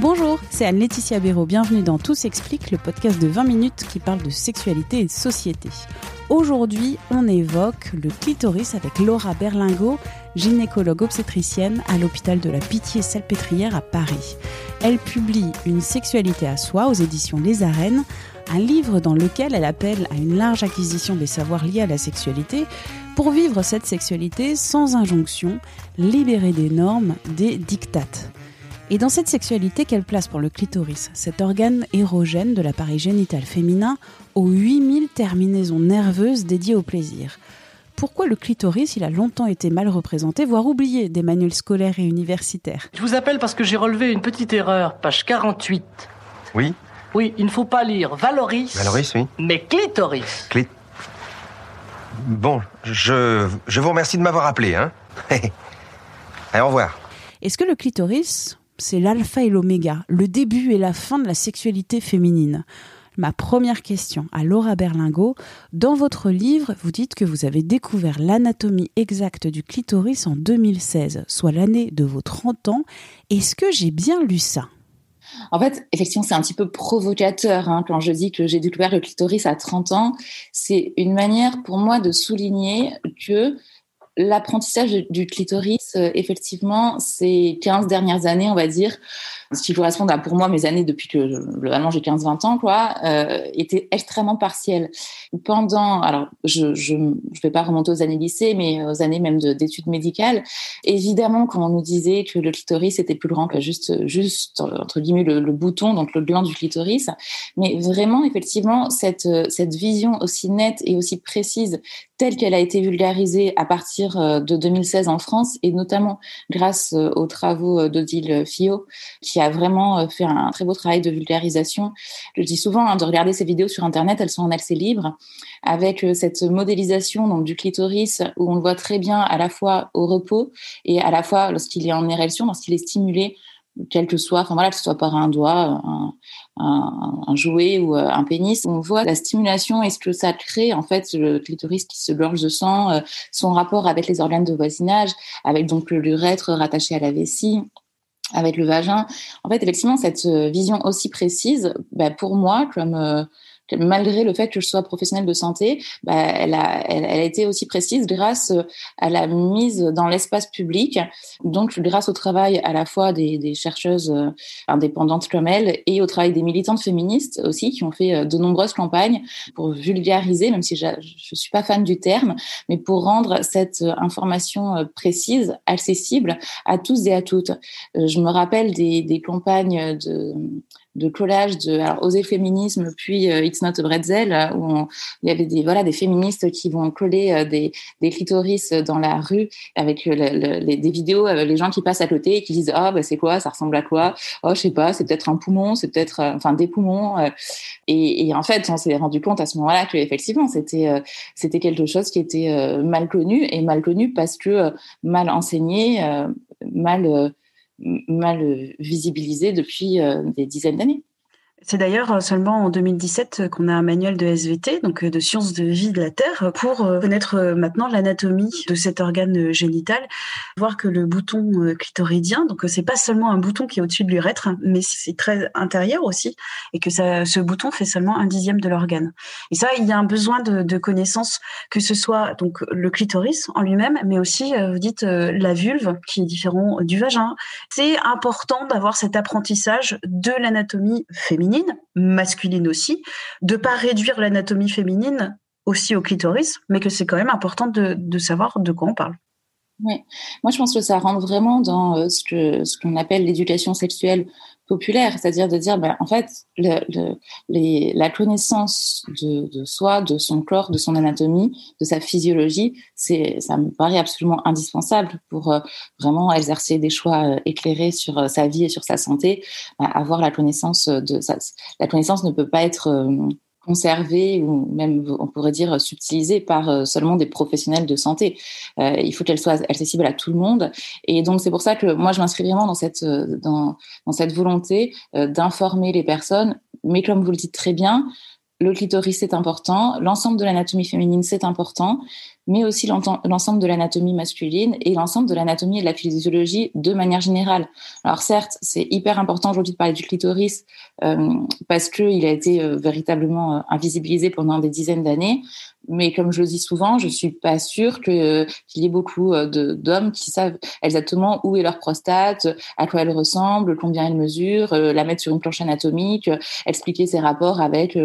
Bonjour, c'est Anne-Laetitia Béraud. Bienvenue dans Tout s'explique, le podcast de 20 minutes qui parle de sexualité et société. Aujourd'hui, on évoque le clitoris avec Laura Berlingot, gynécologue obstétricienne à l'hôpital de la Pitié-Salpêtrière à Paris. Elle publie Une sexualité à soi aux éditions Les Arènes, un livre dans lequel elle appelle à une large acquisition des savoirs liés à la sexualité pour vivre cette sexualité sans injonction, libérée des normes, des dictates. Et dans cette sexualité, quelle place pour le clitoris, cet organe érogène de l'appareil génital féminin aux 8000 terminaisons nerveuses dédiées au plaisir pourquoi le clitoris, il a longtemps été mal représenté, voire oublié des manuels scolaires et universitaires Je vous appelle parce que j'ai relevé une petite erreur, page 48. Oui, Oui, il ne faut pas lire Valoris, Valoris, oui. mais clitoris. Clé. Bon, je, je vous remercie de m'avoir appelé, hein. Allez, au revoir. Est-ce que le clitoris, c'est l'alpha et l'oméga, le début et la fin de la sexualité féminine Ma première question à Laura Berlingot. Dans votre livre, vous dites que vous avez découvert l'anatomie exacte du clitoris en 2016, soit l'année de vos 30 ans. Est-ce que j'ai bien lu ça? En fait, effectivement, c'est un petit peu provocateur hein, quand je dis que j'ai découvert le clitoris à 30 ans. C'est une manière pour moi de souligner que l'apprentissage du- clitoris, euh, effectivement, ces 15 dernières années, on va dire, ce qui correspond à pour moi mes années depuis que globalement j'ai 15-20 ans, quoi, euh, était extrêmement partiel. Pendant, alors je je je vais pas remonter aux années lycée, mais aux années même de- d'études médicales, évidemment quand on nous disait que le clitoris était plus grand que juste juste entre guillemets le, le bouton, donc le gland du clitoris, mais vraiment effectivement cette cette vision aussi nette et aussi précise telle qu'elle a été vulgarisée à partir euh, de 2016 en France et notamment grâce euh, aux travaux euh, d'Odile Fillot qui a vraiment fait un très beau travail de vulgarisation. Je dis souvent hein, de regarder ces vidéos sur internet, elles sont en accès libre avec cette modélisation donc du clitoris où on le voit très bien à la fois au repos et à la fois lorsqu'il est en érection, lorsqu'il est stimulé quel que soit, enfin voilà, que ce soit par un doigt, un, un, jouet ou euh, un pénis, on voit la stimulation et ce que ça crée en fait le clitoris qui se gorge de sang, euh, son rapport avec les organes de voisinage, avec donc le- l'urètre rattaché à la vessie avec le vagin. En fait, effectivement, cette euh, vision aussi précise, bah, pour moi, comme malgré le fait que je sois professionnelle de santé, bah, elle, a, elle, a été aussi précise grâce euh, à la mise dans l'espace public, donc grâce au travail à la fois des, des chercheuses euh, indépendantes comme elle et au travail des militantes féministes aussi, qui ont fait euh, de nombreuses campagnes pour vulgariser, même si je ne suis pas fan du terme, mais pour rendre cette information précise, accessible à tous et à toutes. Je me rappelle des, des campagnes de de collage de alors, oser féminisme puis euh, It's not a bretzel euh, où on- il y avait des voilà des féministes qui vont coller euh, des, des clitoris dans la rue avec euh, le- le- les, des vidéos euh, les gens qui passent à côté et qui disent ah bah c'est quoi ça ressemble à quoi? Oh je sais pas c'est peut-être un poumon c'est peut-être euh, enfin des poumons euh. et, et en fait on s'est rendu compte à ce moment-là que effectivement c'était euh, c'était quelque chose qui était euh, mal connu et mal connu parce que euh, mal enseigné euh, mal euh, mal euh, visibilisé depuis euh, des dizaines d'années. C'est d'ailleurs euh, seulement en 2017 qu'on a un manuel de SVT, donc euh, de sciences de vie de la Terre, pour euh, connaître euh, maintenant l'anatomie de cet organe euh, génital, voir que le bouton euh, clitoridien, donc euh, c'est pas seulement un bouton qui est au-dessus de l'urètre, mais c'est très intérieur aussi, et que ça, ce bouton fait seulement un dixième de l'organe. Et ça, il y a un besoin de, connaissances, que ce soit donc le clitoris en lui-même, mais aussi, euh, vous dites, euh, la vulve, qui est différent du vagin. C'est important d'avoir cet apprentissage de l'anatomie féminine, masculine aussi, de pas réduire l'anatomie féminine aussi au clitoris, mais que c'est quand même important de, savoir de quoi on parle. Oui, moi je pense que ça rentre vraiment dans euh, ce que ce qu'on appelle l'éducation sexuelle populaire, c'est-à-dire de dire, ben, en fait, la connaissance de, soi, de son corps, de son anatomie, de sa physiologie, c'est, ça me paraît absolument indispensable pour euh, vraiment exercer des choix euh, éclairés sur sa vie et sur sa santé. Ben, avoir la connaissance de ça, la connaissance ne peut pas être conservée ou même on pourrait dire subtilisée par euh, seulement des professionnels de santé. Euh, il faut qu'elle soit accessible à tout le monde et donc c'est pour ça que moi je m'inscris vraiment dans cette euh, dans, dans cette volonté d'informer les personnes. Mais comme vous le dites très bien, le clitoris c'est important, l'ensemble de l'anatomie féminine c'est important, mais aussi l'ensemble de l'anatomie masculine et l'ensemble de l'anatomie et de la physiologie de manière générale. Alors certes, c'est hyper important aujourd'hui de parler du clitoris euh, parce qu'il a été euh, véritablement euh, invisibilisé pendant des dizaines d'années, mais comme je le dis souvent, je suis pas sûre que qu'il y ait beaucoup d'hommes qui savent exactement où est leur prostate, à quoi elle ressemble, combien elle mesure, la mettre sur une planche anatomique, expliquer ses rapports avec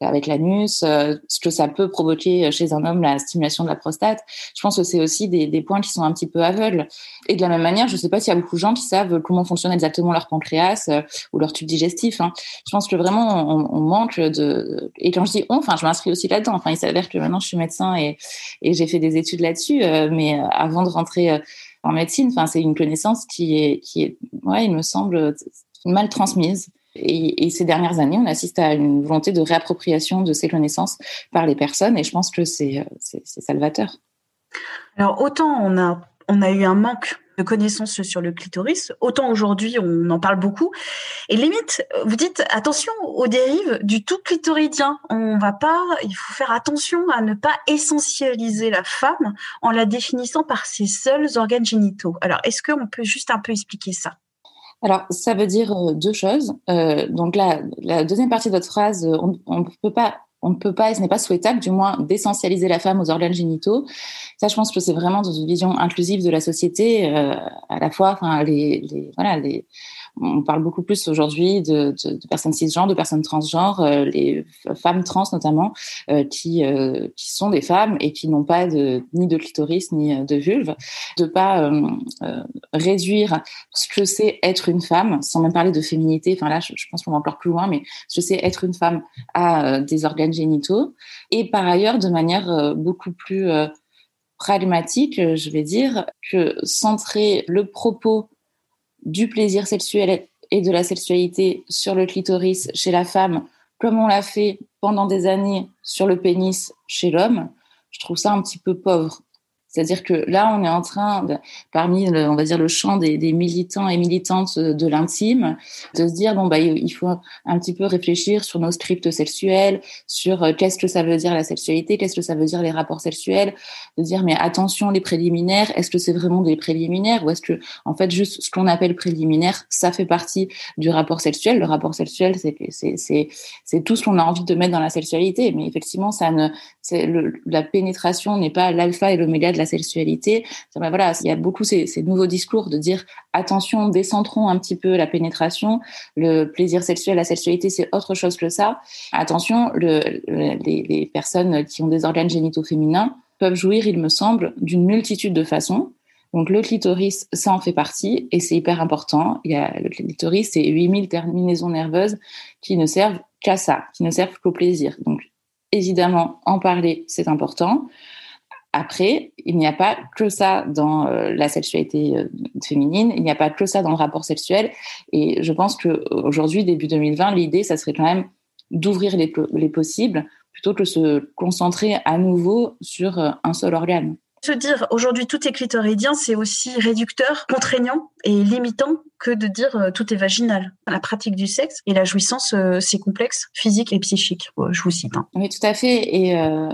avec l'anus, ce que ça peut provoquer chez un homme la stimulation de la prostate. Je pense que c'est aussi des, points qui sont un petit peu aveugles. Et de la même manière, je ne sais pas s'il y a beaucoup de gens qui savent comment fonctionne exactement leur pancréas euh, ou leur tube digestif. Hein. Je pense que vraiment, on, manque de... Et quand je dis on, je m'inscris aussi là-dedans. Enfin, il s'avère que maintenant, je suis médecin et, j'ai fait des études là-dessus. Euh, mais euh, avant de rentrer en médecine, c'est une connaissance qui est, qui est, ouais, il me semble, mal transmise. Et, ces dernières années, on assiste à une volonté de réappropriation de ces connaissances par les personnes, et je pense que c'est salvateur. Alors autant on a on a eu un manque de connaissances sur le clitoris, autant aujourd'hui on en parle beaucoup. Et limite, vous dites attention aux dérives du tout clitoridien. On va pas, il faut faire attention à ne pas essentialiser la femme en la définissant par ses seuls organes génitaux. Alors est-ce qu'on peut juste un peu expliquer ça? Alors, ça veut dire euh, deux choses. Euh, donc, la, la, deuxième partie de votre phrase, euh, on ne peut pas on ne peut pas, et ce n'est pas souhaitable, du moins, d'essentialiser la femme aux organes génitaux. Ça, je pense que c'est vraiment dans une vision inclusive de la société, euh, à la fois, enfin, les, voilà, les, on parle beaucoup plus aujourd'hui de, personnes cisgenres, de personnes transgenres, euh, les femmes trans notamment, euh, qui, qui sont des femmes et qui n'ont pas de, ni de clitoris ni de vulve, de pas réduire ce que c'est être une femme, sans même parler de féminité. Enfin là, je, je pense qu'on va encore plus loin, mais ce que c'est être une femme à des organes Et par ailleurs, de manière beaucoup plus pragmatique, je vais dire, que centrer le propos du plaisir sexuel et de la sexualité sur le clitoris chez la femme, comme on l'a fait pendant des années sur le pénis chez l'homme, je trouve ça un petit peu pauvre. C'est-à-dire que là, on est en train, parmi, le, on va dire, le champ des, militants et militantes de l'intime, de se dire, bon, bah, il faut un petit peu réfléchir sur nos scripts sexuels, sur euh, qu'est-ce que ça veut dire la sexualité, qu'est-ce que ça veut dire les rapports sexuels, de dire, mais attention, les préliminaires, est-ce que c'est vraiment des préliminaires ou est-ce que, en fait, juste ce qu'on appelle préliminaire, ça fait partie du rapport sexuel. Le rapport sexuel, c'est, c'est, c'est, tout ce qu'on a envie de mettre dans la sexualité. Mais effectivement, ça ne, c'est la pénétration n'est pas l'alpha et l'oméga de la sexualité. Ben voilà, il y a beaucoup ces, ces, nouveaux discours de dire attention, décentrons un petit peu la pénétration, le plaisir sexuel, la sexualité, c'est autre chose que ça. Attention, le, les, les personnes qui ont des organes génitaux féminins peuvent jouir, il me semble, d'une multitude de façons. Donc le clitoris, ça en fait partie et c'est hyper important. Il y a le clitoris, c'est 8000 terminaisons nerveuses qui ne servent qu'à ça, qui ne servent qu'au plaisir. Donc évidemment, en parler, c'est important. Après, il n'y a pas que ça dans euh, la sexualité euh, féminine, il n'y a pas que ça dans le rapport sexuel. Et je pense qu'aujourd'hui, début 2020, l'idée, ça serait quand même d'ouvrir les, les possibles plutôt que de se concentrer à nouveau sur euh, un seul organe dire aujourd'hui tout est clitoridien, c'est aussi réducteur, contraignant et limitant que de dire euh, tout est vaginal. La pratique du sexe et la jouissance, euh, c'est complexe, physique et psychique. je vous cite. Hein. Oui, tout à fait. Et euh,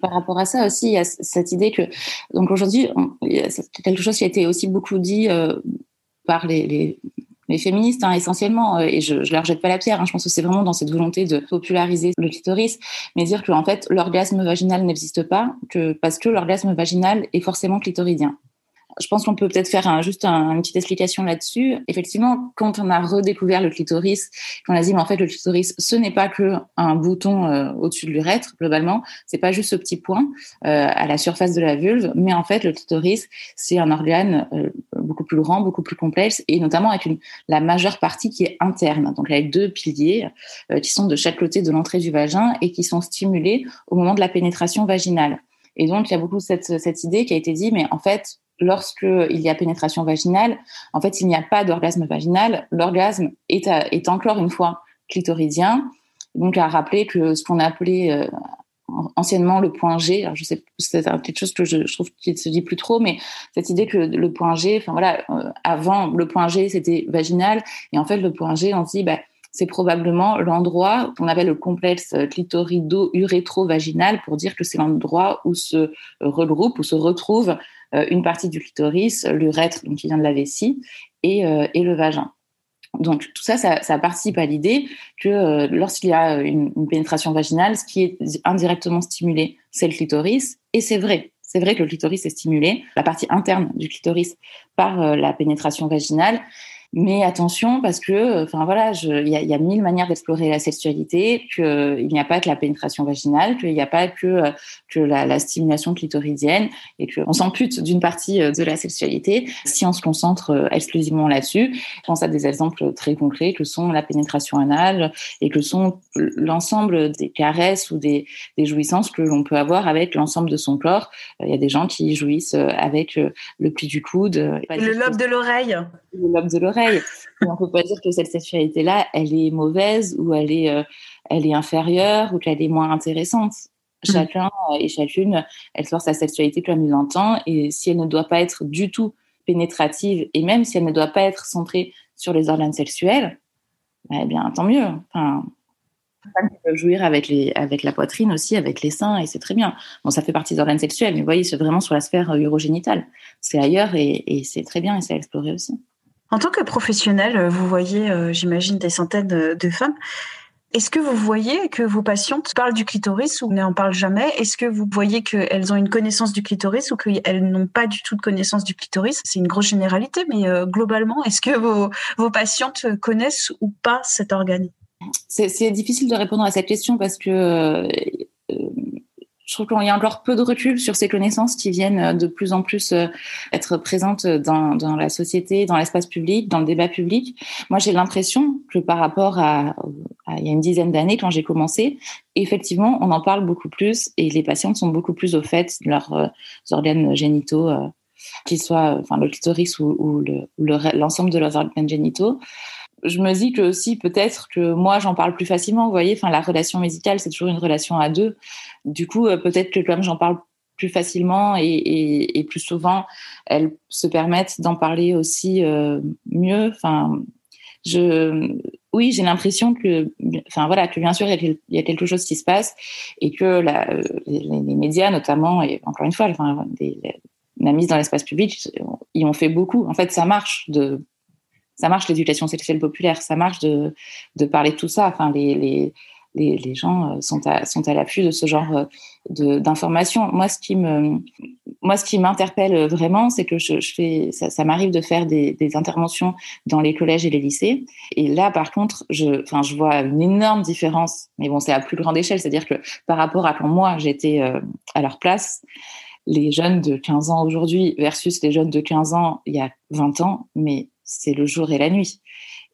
par rapport à ça aussi, il y a cette idée que donc aujourd'hui, quelque chose qui a été aussi beaucoup dit euh, par les les féministes hein, essentiellement, euh, et je, je leur jette pas la pierre. Hein, je pense que c'est vraiment dans cette volonté de populariser le clitoris, mais dire que en fait l'orgasme vaginal n'existe pas, que parce que l'orgasme vaginal est forcément clitoridien. Je pense qu'on peut peut-être faire un, juste une petite explication là-dessus. Effectivement, quand on a redécouvert le clitoris, qu'on a dit, mais en fait, le clitoris, ce n'est pas que un bouton euh, au-dessus de l'urètre, globalement. C'est pas juste ce petit point euh, à la surface de la vulve, mais en fait, le clitoris, c'est un organe euh, beaucoup plus grand, beaucoup plus complexe, et notamment avec une, la majeure partie qui est interne. Donc, avec deux piliers qui sont de chaque côté de l'entrée du vagin et qui sont stimulés au moment de la pénétration vaginale. Et donc, il y a beaucoup cette, cette idée qui a été dit, mais en fait, lorsque il y a pénétration vaginale, en fait, il n'y a pas d'orgasme vaginal. L'orgasme est, est encore une fois clitoridien. Donc, à rappeler que ce qu'on a appelé euh, anciennement le point G, alors je sais, c'est quelque chose que je, trouve qu'il ne se dit plus trop, mais cette idée que le point G, enfin voilà, euh, avant le point G c'était vaginal, et en fait le point G, on se dit, bah, c'est probablement l'endroit qu'on appelle le complexe clitorido-urétro-vaginal pour dire que c'est l'endroit où se regroupe, où se retrouve une partie du clitoris, l'urètre, donc qui vient de la vessie, et, euh, et le vagin. Donc tout ça, ça, participe à l'idée que euh, lorsqu'il y a une, une, pénétration vaginale, ce qui est indirectement stimulé, c'est le clitoris, et c'est vrai. C'est vrai que le clitoris est stimulé, la partie interne du clitoris, par la pénétration vaginale. Mais attention, parce que, enfin voilà, il y a, y a, mille manières d'explorer la sexualité, qu'il n'y a pas que la pénétration vaginale, qu'il n'y a pas que, que la, la, stimulation clitoridienne, et qu'on s'ampute d'une partie euh, de la sexualité si on se concentre euh, exclusivement là-dessus. Je pense à des exemples très concrets que sont la pénétration anale et que sont l'ensemble des caresses ou des, des jouissances que l'on peut avoir avec l'ensemble de son corps. Il y a des gens qui jouissent euh, avec le pli du coude. Le lobe de l'oreille. Le lobe de l'oreille on ne peut pas dire que cette sexualité-là, elle est mauvaise ou elle est, euh, elle est inférieure ou qu'elle est moins intéressante. Mm. Chacun euh, et chacune explore sa sexualité comme il l'entend et si elle ne doit pas être du tout pénétrative et même si elle ne doit pas être centrée sur les organes sexuels, eh bien, tant mieux. Enfin, peuvent jouir avec, les, avec la poitrine aussi, avec les seins, et c'est très bien. Bon, ça fait partie des organes sexuels, mais vous voyez, c'est vraiment sur la sphère euh, urogénitale. C'est ailleurs et, et c'est très bien et c'est à explorer aussi. En tant que professionnel, euh, vous voyez, euh, j'imagine, des centaines de femmes. Est-ce que vous voyez que vos patientes parlent du clitoris ou n'en parlent jamais? Est-ce que vous voyez qu'elles ont une connaissance du clitoris ou qu'elles n'ont pas du tout de connaissance du clitoris? C'est une grosse généralité, mais euh, globalement, est-ce que vos, vos patientes connaissent ou pas cet organe? C'est difficile de répondre à cette question parce que je trouve qu'il y a encore peu de recul sur ces connaissances qui viennent euh, de plus en plus euh, être présentes dans, la société, dans l'espace public, dans le débat public. Moi, j'ai l'impression que par rapport à, il y a une dizaine d'années, quand j'ai commencé, effectivement, on en parle beaucoup plus et les patientes sont beaucoup plus au fait de leurs euh, organes génitaux, qu'ils soient, enfin, le clitoris ou l'ensemble de leurs organes génitaux je me dis que aussi peut-être que moi j'en parle plus facilement. Vous voyez, enfin la relation médicale c'est toujours une relation à deux. Du coup, euh, peut-être que comme j'en parle plus facilement et, plus souvent, elles se permettent d'en parler aussi euh, mieux. Enfin, je, oui, j'ai l'impression que, enfin voilà, que bien sûr il y a quelque chose qui se passe et que les, médias notamment et encore une fois, enfin, des, la mise dans l'espace public, ils ont fait beaucoup. En fait, ça marche de ça marche l'éducation sexuelle populaire, ça marche de, de parler de tout ça. Enfin, les, les, les, gens euh, sont à, sont à l'affût de ce genre euh, d'informations. Moi, ce qui me, moi, ce qui m'interpelle vraiment, c'est que je, fais, ça, ça m'arrive de faire des, des, interventions dans les collèges et les lycées. Et là, par contre, je, enfin, je vois une énorme différence. Mais bon, c'est à plus grande échelle, c'est-à-dire que par rapport à quand moi j'étais euh, à leur place, les jeunes de 15 ans aujourd'hui versus les jeunes de 15 ans il y a 20 ans, mais c'est le jour et la nuit.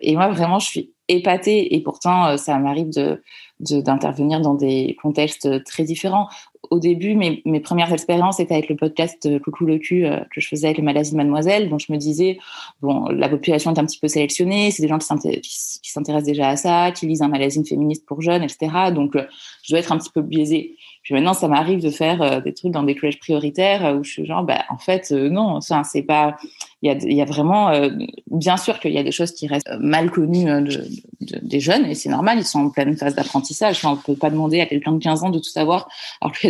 Et moi, vraiment, je suis épatée. Et pourtant, euh, ça m'arrive de, d'intervenir dans des contextes très différents. Au début, mes, premières expériences étaient avec le podcast euh, Coucou le cul euh, que je faisais avec le magazine Mademoiselle. Donc, je me disais, bon, la population est un petit peu sélectionnée. C'est des gens qui s'intéressent déjà à ça, qui lisent un magazine féministe pour jeunes, etc. Donc, je dois être un petit peu biaisée. Puis maintenant, ça m'arrive de faire des trucs dans des collèges prioritaires où je suis genre, bah, en fait, non, enfin, c'est pas, il y a, vraiment, euh, bien sûr qu'il y a des choses qui restent mal connues euh, de, de, des jeunes, et c'est normal, ils sont en pleine phase d'apprentissage. On ne peut pas demander à quelqu'un de 15 ans de tout savoir,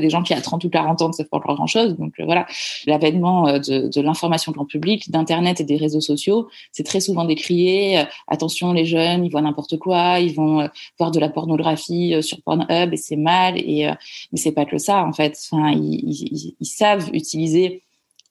des gens qui, à 30 ou 40 ans, ne savent pas encore grand-chose. Donc euh, voilà, l'avènement de, de l'information grand public, d'Internet et des réseaux sociaux, c'est très souvent décrié. attention, les jeunes, ils voient n'importe quoi, ils vont voir de la pornographie sur Pornhub, et c'est mal. Et, mais c'est pas que ça, en fait. Enfin, ils, ils, ils savent utiliser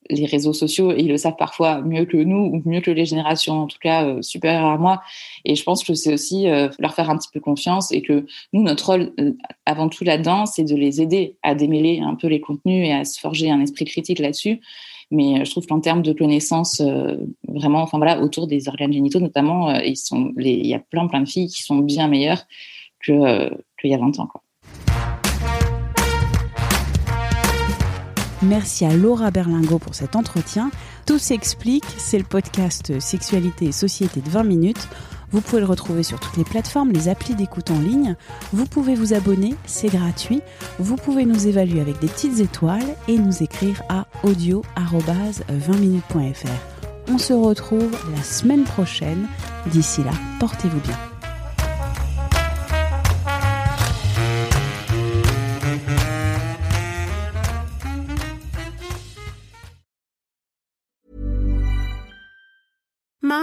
les réseaux sociaux ils le savent parfois mieux que nous ou mieux que les générations en tout cas euh, supérieures à moi et je pense que c'est aussi euh, leur faire un petit peu confiance et que nous notre rôle euh, avant tout là-dedans c'est de les aider à démêler un peu les contenus et à se forger un esprit critique là-dessus mais je trouve qu'en termes de connaissances vraiment enfin voilà autour des organes génitaux notamment ils sont il y a plein plein de filles qui sont bien meilleures que qu'il y a 20 ans quoi. Merci à Laura Berlingo pour cet entretien. Tout s'explique, c'est le podcast Sexualité et Société de 20 minutes. Vous pouvez le retrouver sur toutes les plateformes, les applis d'écoute en ligne. Vous pouvez vous abonner, c'est gratuit. Vous pouvez nous évaluer avec des petites étoiles et nous écrire à audio-20minutes.fr. On se retrouve la semaine prochaine. D'ici là, portez-vous bien.